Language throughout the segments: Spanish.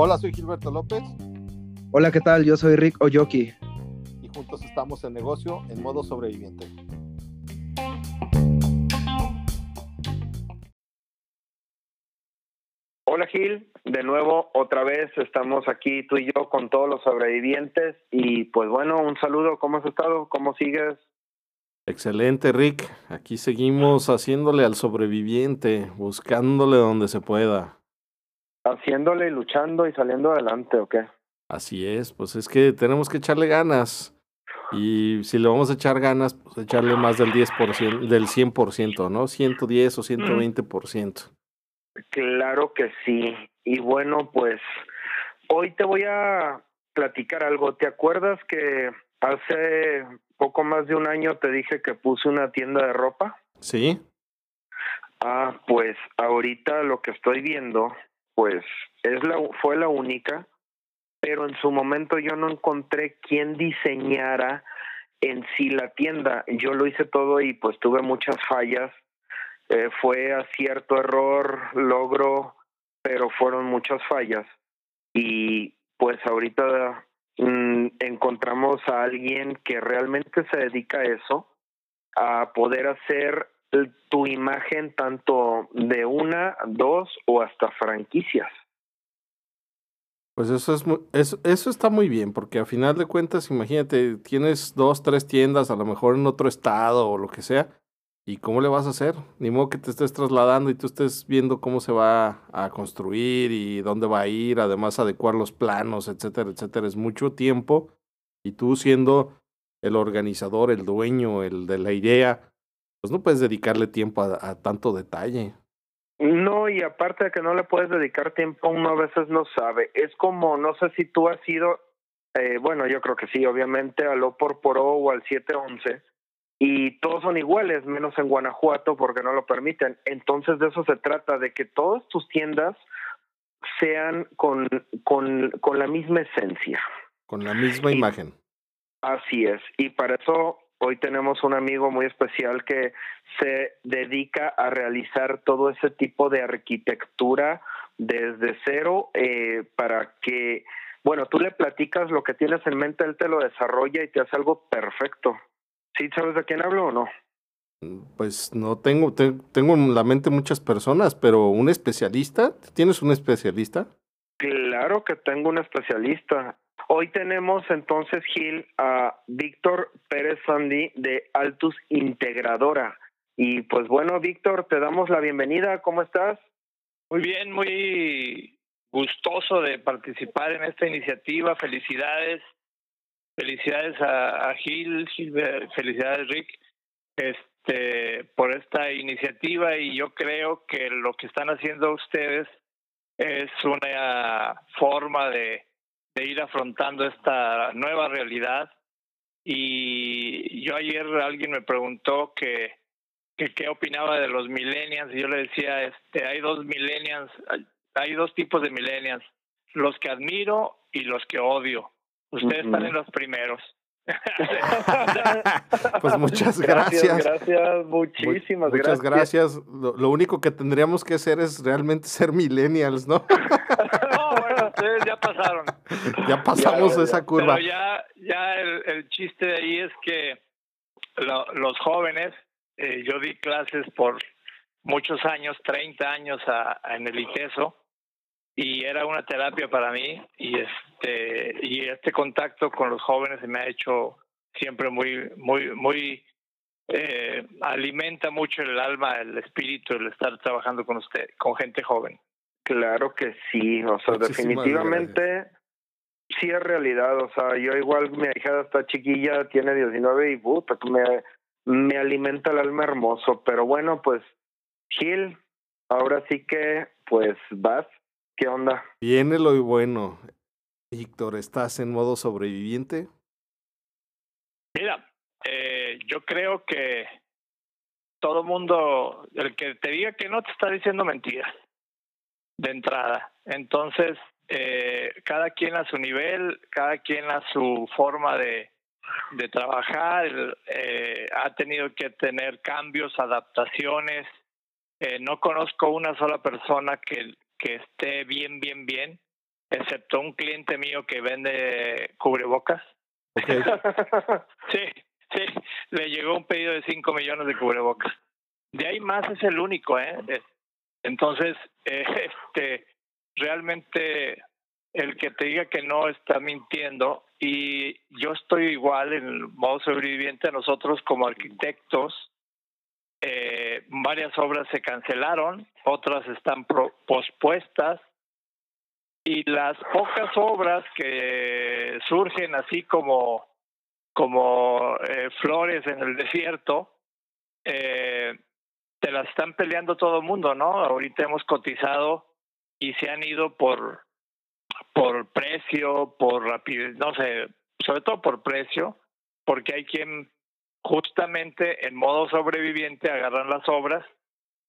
Hola, soy Gilberto López. Hola, ¿qué tal? Yo soy Rick Oyoki. Y juntos estamos en negocio en modo sobreviviente. Hola Gil, de nuevo otra vez estamos aquí tú y yo con todos los sobrevivientes y pues bueno, un saludo, ¿cómo has estado? ¿Cómo sigues? Excelente Rick, aquí seguimos haciéndole al sobreviviente, buscándole donde se pueda haciéndole, luchando y saliendo adelante, ¿o qué? Así es, pues es que tenemos que echarle ganas. Y si le vamos a echar ganas, pues echarle más del 10%, del 100%, ¿no? 110 o 120%. Claro que sí. Y bueno, pues hoy te voy a platicar algo. ¿Te acuerdas que hace poco más de un año te dije que puse una tienda de ropa? Sí. Ah, pues ahorita lo que estoy viendo pues es la, fue la única, pero en su momento yo no encontré quién diseñara en sí la tienda. Yo lo hice todo y pues tuve muchas fallas. Eh, fue acierto, error, logro, pero fueron muchas fallas. Y pues ahorita mm, encontramos a alguien que realmente se dedica a eso, a poder hacer tu imagen tanto de una, dos o hasta franquicias. Pues eso es eso, eso está muy bien, porque a final de cuentas, imagínate, tienes dos, tres tiendas, a lo mejor en otro estado o lo que sea, ¿y cómo le vas a hacer? Ni modo que te estés trasladando y tú estés viendo cómo se va a construir y dónde va a ir, además adecuar los planos, etcétera, etcétera. Es mucho tiempo y tú siendo el organizador, el dueño, el de la idea, pues no puedes dedicarle tiempo a, tanto detalle. No, y aparte de que no le puedes dedicar tiempo, uno a veces no sabe. Es como, no sé si tú has ido, eh, bueno, yo creo que sí, obviamente, al O por Poro o al 711, y todos son iguales, menos en Guanajuato porque no lo permiten. Entonces de eso se trata, de que todas tus tiendas sean con, con, con la misma esencia. Con la misma imagen. Así es, y para eso Hoy tenemos un amigo muy especial que se dedica a realizar todo ese tipo de arquitectura desde cero eh, para que, bueno, tú le platicas lo que tienes en mente, él te lo desarrolla y te hace algo perfecto. ¿Sí sabes de quién hablo o no? Pues no tengo, tengo en la mente muchas personas, pero un especialista, ¿tienes un especialista? Claro que tengo un especialista. Hoy tenemos entonces, Gil, a Víctor Pérez Sandy de Altus Integradora. Y pues bueno, Víctor, te damos la bienvenida. ¿Cómo estás? Muy bien, muy gustoso de participar en esta iniciativa. Felicidades. Felicidades a, Gil, felicidades Rick, este, por esta iniciativa y yo creo que lo que están haciendo ustedes es una forma de de ir afrontando esta nueva realidad. Y yo ayer alguien me preguntó que, que qué opinaba de los millennials y yo le decía, este, hay dos millennials, hay dos tipos de millennials, los que admiro y los que odio. Ustedes están en los primeros. pues muchas gracias. Gracias, muchísimas muchas gracias. Lo, único que tendríamos que hacer es realmente ser millennials, ¿no? no, bueno, ustedes ya pasaron. Ya pasamos esa curva. Pero ya, ya el, chiste de ahí es que los jóvenes, eh, yo di clases por muchos años, 30 años a, en el ITESO, y era una terapia para mí y este y este contacto con los jóvenes se me ha hecho siempre muy muy muy eh, alimenta mucho el alma el espíritu el estar trabajando con usted con gente joven. Claro que sí o sea definitivamente sí es realidad o sea yo igual mi hija está chiquilla tiene 19 y puta me me alimenta el alma hermoso pero bueno pues Gil ahora sí que pues vas ¿Qué onda? Viene lo bueno. Víctor, ¿estás en modo sobreviviente? Mira, eh, yo creo que todo mundo, el que te diga que no te está diciendo mentiras de entrada. Entonces, eh, cada quien a su nivel, cada quien a su forma de, de trabajar, eh, ha tenido que tener cambios, adaptaciones, Eh, no conozco una sola persona que, que esté bien, bien, bien, excepto un cliente mío que vende cubrebocas. Okay. sí, sí, le llegó un pedido de 5 millones de cubrebocas. De ahí más es el único, ¿eh? Entonces, eh, este, realmente el que te diga que no está mintiendo y yo estoy igual en el modo sobreviviente. Nosotros como arquitectos, eh, varias obras se cancelaron, otras están pospuestas y las pocas obras que surgen así como como eh, flores en el desierto, eh, te las están peleando todo el mundo, ¿no? Ahorita hemos cotizado y se han ido por por precio, por rapidez, no sé, sobre todo por precio, porque hay quien justamente en modo sobreviviente agarran las obras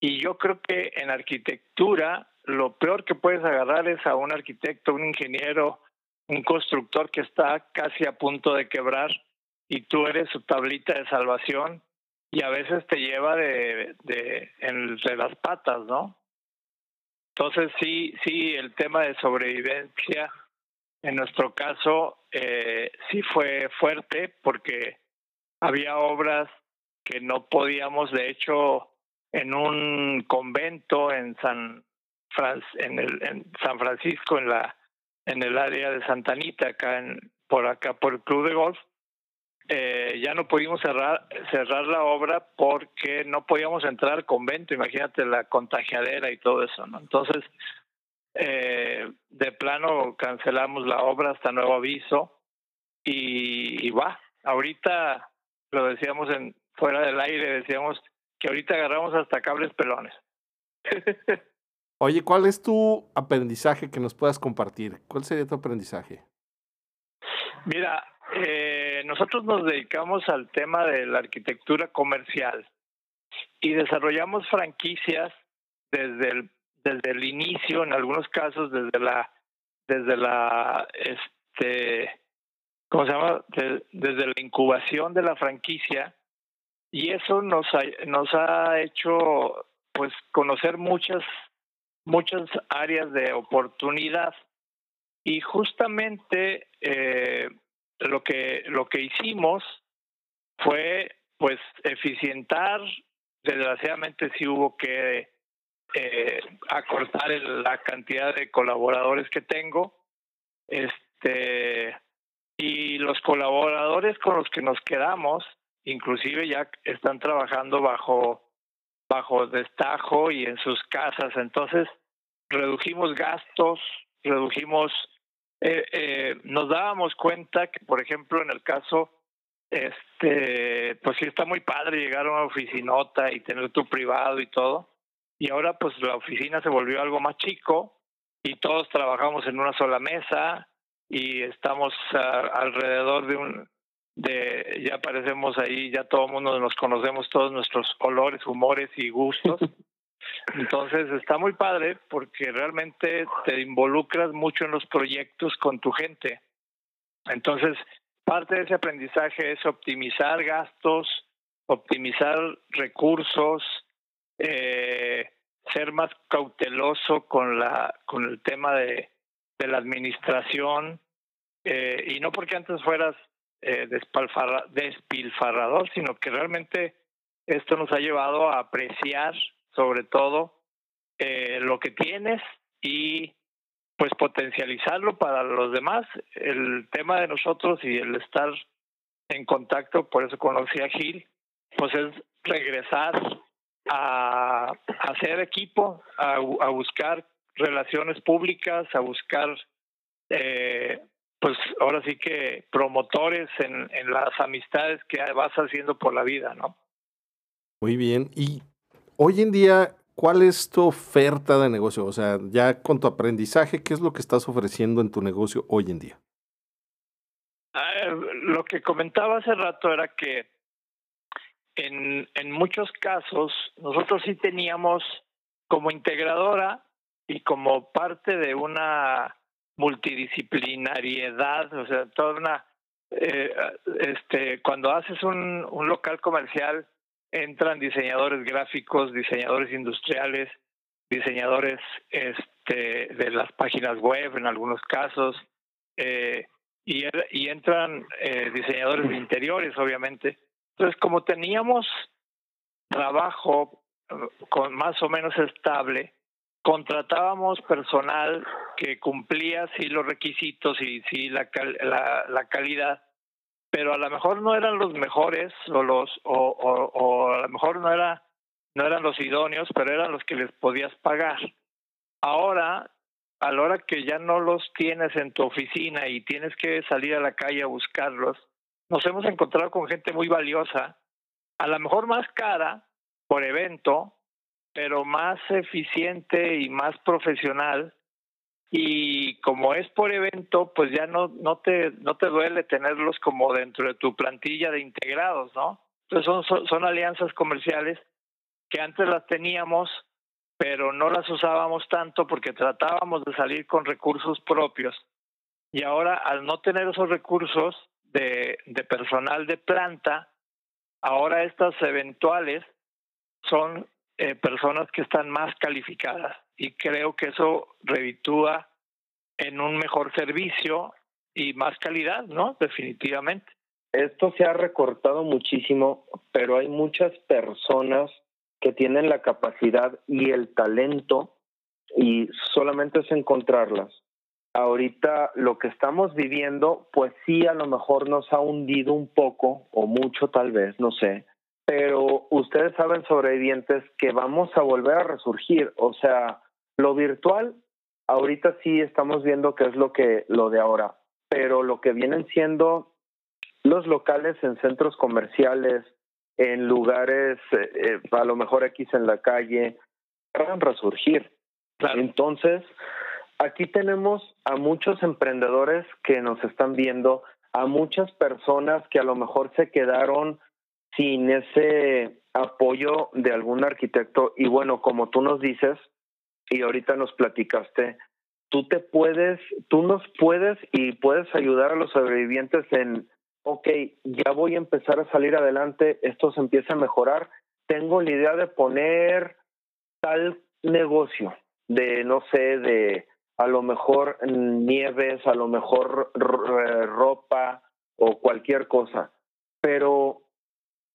y yo creo que en arquitectura lo peor que puedes agarrar es a un arquitecto, un ingeniero, un constructor que está casi a punto de quebrar y tú eres su tablita de salvación y a veces te lleva de, de entre las patas, ¿no? Entonces sí, sí, el tema de sobrevivencia en nuestro caso eh, sí fue fuerte porque había obras que no podíamos, de hecho, en un convento en San en el en San Francisco en la en el área de Santa Anita acá en por acá por el club de golf eh, ya no pudimos cerrar, cerrar la obra porque no podíamos entrar al convento, imagínate la contagiadera y todo eso, ¿no? Entonces, eh, de plano cancelamos la obra hasta nuevo aviso y, va, ahorita lo decíamos en fuera del aire, decíamos que ahorita agarramos hasta cables pelones. Oye, ¿cuál es tu aprendizaje que nos puedas compartir? ¿Cuál sería tu aprendizaje? Mira, eh, nosotros nos dedicamos al tema de la arquitectura comercial y desarrollamos franquicias desde el desde el inicio, en algunos casos desde la desde la este ¿cómo se llama? desde la incubación de la franquicia. Y eso nos ha, nos ha hecho pues conocer muchas muchas áreas de oportunidad. Y justamente eh, lo que lo que hicimos fue pues eficientar. Desgraciadamente sí hubo que eh, acortar la cantidad de colaboradores que tengo. Este y los colaboradores con los que nos quedamos inclusive ya están trabajando bajo bajo destajo y en sus casas entonces redujimos gastos redujimos eh, eh, nos dábamos cuenta que, por ejemplo, en el caso, este, pues sí está muy padre llegar a una oficinota y tener tu privado y todo. Y ahora, pues la oficina se volvió algo más chico y todos trabajamos en una sola mesa y estamos alrededor de un, de, ya aparecemos ahí, ya todo el mundo nos conocemos todos nuestros olores, humores y gustos. Entonces está muy padre porque realmente te involucras mucho en los proyectos con tu gente. Entonces, parte de ese aprendizaje es optimizar gastos, optimizar recursos, eh, ser más cauteloso con la con el tema de, de la administración eh, y no porque antes fueras eh, despilfarrador, sino que realmente esto nos ha llevado a apreciar sobre todo eh, lo que tienes y pues potencializarlo para los demás. El tema de nosotros y el estar en contacto, por eso conocí a Gil, pues es regresar a, hacer equipo, a, a, buscar relaciones públicas, a buscar, eh, pues ahora sí que promotores en, en las amistades que vas haciendo por la vida, ¿no? Muy bien. Y Hoy en día, ¿cuál es tu oferta de negocio? O sea, ya con tu aprendizaje, ¿qué es lo que estás ofreciendo en tu negocio hoy en día? Ah, lo que comentaba hace rato era que en, en muchos casos nosotros sí teníamos como integradora y como parte de una multidisciplinariedad, o sea, toda una, eh, este, cuando haces un, un local comercial, entran diseñadores gráficos, diseñadores industriales, diseñadores este, de las páginas web en algunos casos, eh, y, y, entran eh, diseñadores de interiores, obviamente. Entonces, como teníamos trabajo eh, con más o menos estable, contratábamos personal que cumplía sí los requisitos y sí la, la, la calidad, pero a lo mejor no eran los mejores o los o a lo mejor no era no eran los idóneos, pero eran los que les podías pagar. Ahora, a la hora que ya no los tienes en tu oficina y tienes que salir a la calle a buscarlos, nos hemos encontrado con gente muy valiosa, a lo mejor más cara por evento, pero más eficiente y más profesional. Y como es por evento, pues ya no, no, te, no te duele tenerlos como dentro de tu plantilla de integrados, ¿no? Entonces son, son, alianzas comerciales que antes las teníamos, pero no las usábamos tanto porque tratábamos de salir con recursos propios. Y ahora, al no tener esos recursos de, de personal de planta, ahora estas eventuales son eh, personas que están más calificadas y creo que eso revitúa en un mejor servicio y más calidad, ¿no? Definitivamente. Esto se ha recortado muchísimo, pero hay muchas personas que tienen la capacidad y el talento y solamente es encontrarlas. Ahorita lo que estamos viviendo, pues sí, a lo mejor nos ha hundido un poco o mucho tal vez, no sé, pero ustedes saben sobrevivientes que vamos a volver a resurgir, o sea, lo virtual ahorita sí estamos viendo que es lo que lo de ahora, pero lo que vienen siendo los locales en centros comerciales, en lugares, eh, eh, a lo mejor X en la calle, van a resurgir. Entonces, aquí tenemos a muchos emprendedores que nos están viendo, a muchas personas que a lo mejor se quedaron sin ese apoyo de algún arquitecto. Y bueno, como tú nos dices, y ahorita nos platicaste, tú te puedes, tú nos puedes y puedes ayudar a los sobrevivientes en ok, ya voy a empezar a salir adelante, esto se empieza a mejorar, tengo la idea de poner tal negocio, de no sé, de a lo mejor nieves, a lo mejor ropa o cualquier cosa, pero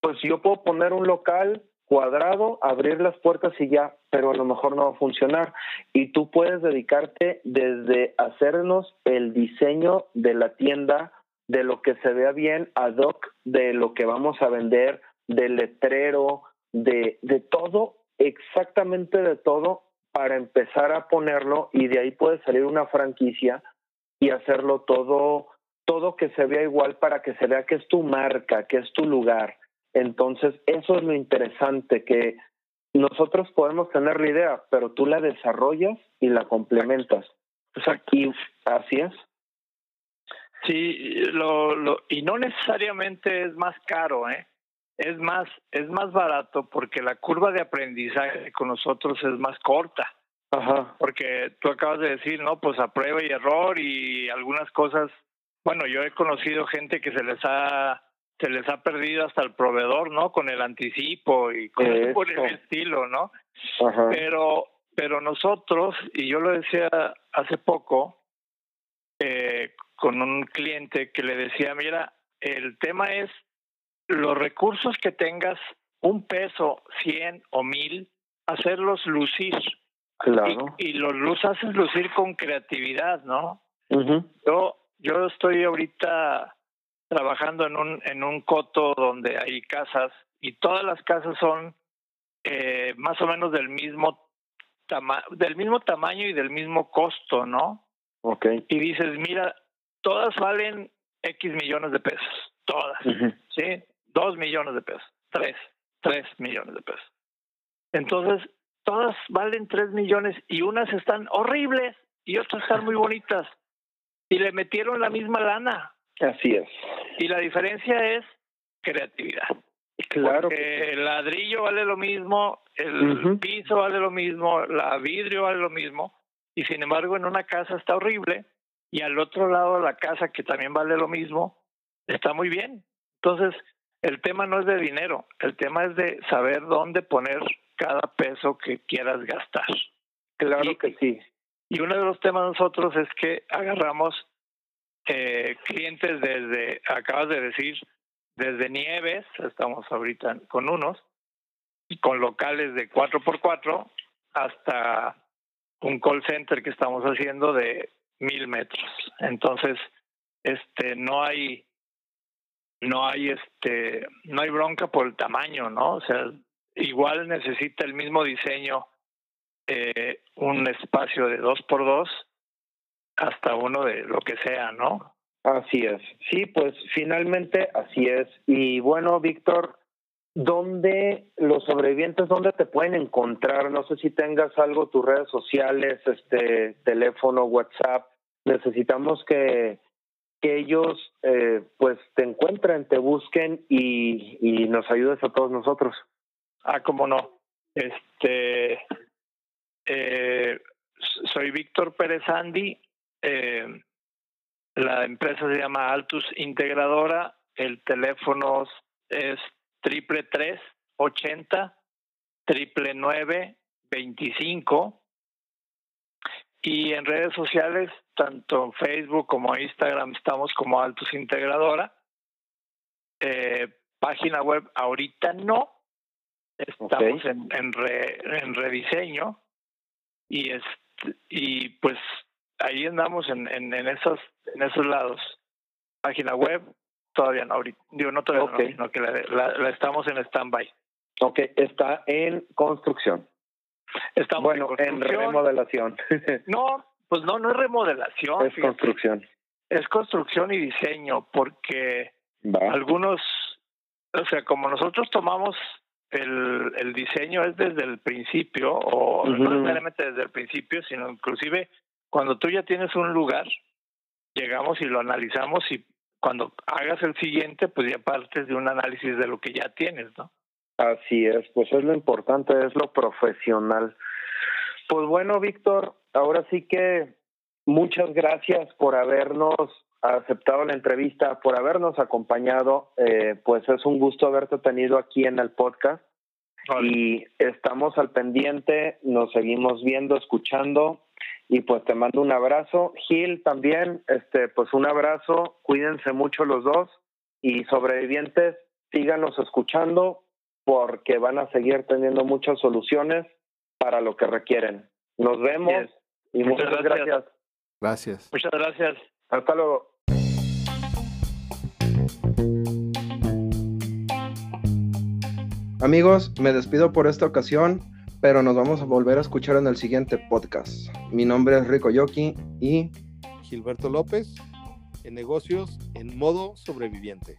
pues yo puedo poner un local cuadrado, abrir las puertas y ya, pero a lo mejor no va a funcionar. Y tú puedes dedicarte desde hacernos el diseño de la tienda de lo que se vea bien ad hoc, de lo que vamos a vender, del letrero, de, de todo, exactamente de todo, para empezar a ponerlo y de ahí puede salir una franquicia y hacerlo todo, todo que se vea igual para que se vea que es tu marca, que es tu lugar. Entonces, eso es lo interesante, que nosotros podemos tener la idea, pero tú la desarrollas y la complementas. Exacto. Y así es. Sí, lo, lo, y no necesariamente es más caro, ¿eh? Es más, es más barato porque la curva de aprendizaje con nosotros es más corta. Ajá. Porque tú acabas de decir, no, pues a prueba y error y algunas cosas. Bueno, yo he conocido gente que se les ha se les ha perdido hasta el proveedor, ¿no? Con el anticipo y con el, por el estilo, ¿no? Ajá. Pero pero nosotros y yo lo decía hace poco, eh, con un cliente que le decía, mira, el tema es los recursos que tengas, un peso, cien o mil, hacerlos lucir. Claro. Y, y los luz haces lucir con creatividad, ¿no? Yo yo estoy ahorita trabajando en un en un coto donde hay casas y todas las casas son eh, más o menos del mismo tama del mismo tamaño y del mismo costo, ¿no? Okay. Y dices, mira, todas valen X millones de pesos, todas, ¿sí? Dos millones de pesos, tres, tres millones de pesos. Entonces, todas valen tres millones y unas están horribles y otras están muy bonitas. Y le metieron la misma lana. Así es. Y la diferencia es creatividad. Claro. Porque el ladrillo vale lo mismo, el uh -huh. piso vale lo mismo, la vidrio vale lo mismo, y sin embargo en una casa está horrible y al otro lado la casa que también vale lo mismo está muy bien. Entonces, el tema no es de dinero, el tema es de saber dónde poner cada peso que quieras gastar. Claro que sí. Y uno de los temas nosotros es que agarramos eh, clientes desde, acabas de decir, desde Nieves, estamos ahorita con unos, y con locales de 4x4 hasta un call center que estamos haciendo de mil metros. Entonces, este, no hay, no hay, este, no hay bronca por el tamaño, ¿no? O sea, igual necesita el mismo diseño eh, un espacio de dos por dos hasta uno de lo que sea, ¿no? Así es. Sí, pues finalmente así es. Y bueno, Víctor, ¿dónde los sobrevivientes, dónde te pueden encontrar? No sé si tengas algo, tus redes sociales, este teléfono, WhatsApp. Necesitamos que, que ellos eh, pues te encuentren, te busquen y, y nos ayudes a todos nosotros. Ah, cómo no. Este, eh, soy Víctor Pérez Andy. Eh, la empresa se llama Altus Integradora. El teléfono es triple tres ochenta triple nueve veinticinco. Y en redes sociales tanto en Facebook como Instagram estamos como Altus Integradora. Eh, página web ahorita no. Estamos en en, en rediseño. Y es y pues ahí andamos en, en, en esos en esos lados página web todavía no ahorita digo no todavía no, que la, la, estamos en stand-by Ok, está en construcción. Estamos bueno, en, remodelación. no, pues no, no es remodelación. Es construcción. Es construcción y diseño, porque algunos, o sea, como nosotros tomamos el, el diseño es desde el principio, o no necesariamente desde el principio, sino inclusive cuando tú ya tienes un lugar, llegamos y lo analizamos y cuando hagas el siguiente, pues ya partes de un análisis de lo que ya tienes, ¿no? Así es, pues es lo importante, es lo profesional. Pues bueno, Víctor, ahora sí que muchas gracias por habernos aceptado la entrevista, por habernos acompañado. Eh, pues es un gusto haberte tenido aquí en el podcast. Y estamos al pendiente, nos seguimos viendo, escuchando y pues te mando un abrazo. Gil también, este, pues un abrazo, cuídense mucho los dos y sobrevivientes, síganos escuchando porque van a seguir teniendo muchas soluciones para lo que requieren. Nos vemos y muchas, gracias. Gracias. Muchas gracias. Hasta luego. Amigos, me despido por esta ocasión, pero nos vamos a volver a escuchar en el siguiente podcast. Mi nombre es Rico Yoki y Gilberto López en negocios en modo sobreviviente.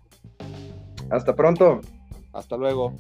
Hasta pronto. Hasta luego.